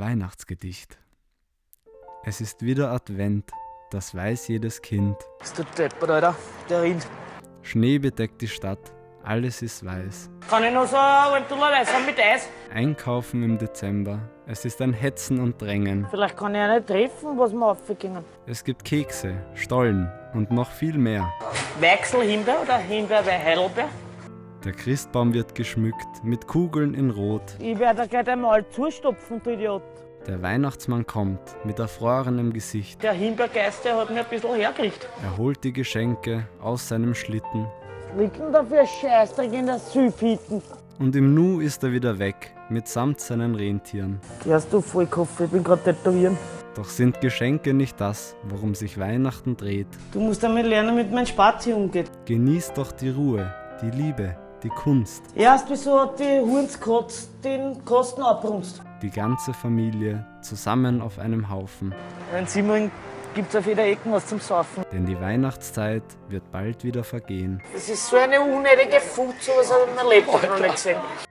Weihnachtsgedicht. Es ist wieder Advent, das weiß jedes Kind. Ist der deppert, Alter. Der Rind. Schnee bedeckt die Stadt, alles ist weiß. Kann ich noch so ein Dullerleis haben mit Eis? Einkaufen im Dezember, es ist ein Hetzen und Drängen. Vielleicht kann ich einen treffen, was wir aufgingen. Es gibt Kekse, Stollen und noch viel mehr. Weichsel, Himbeer oder Himbeer bei Heidelbeer? Der Christbaum wird geschmückt mit Kugeln in Rot. Ich werde gleich einmal zustopfen, du Idiot. Der Weihnachtsmann kommt mit erfrorenem Gesicht. Der Himbeergeist, der hat mir ein bisschen hergekriegt. Er holt die Geschenke aus seinem Schlitten Was liegt denn da für Scheißdreck in der Südhütten? und im Nu ist er wieder weg, mitsamt seinen Rentieren. Gehst du voll Kopf, ich bin gerade tätowieren. Doch sind Geschenke nicht das, worum sich Weihnachten dreht. Du musst einmal lernen, mit meinem Spazi umgeht. Genießt doch die Ruhe, die Liebe, die Kunst. Erst wieso hat die Hurnskotz den Kosten abbrunst. Die ganze Familie zusammen auf einem Haufen. In Simmering gibt's auf jeder Ecke was zum Saufen. Denn die Weihnachtszeit wird bald wieder vergehen. Das ist so eine unnötige sowas habe ich in meinem Leben noch nicht gesehen.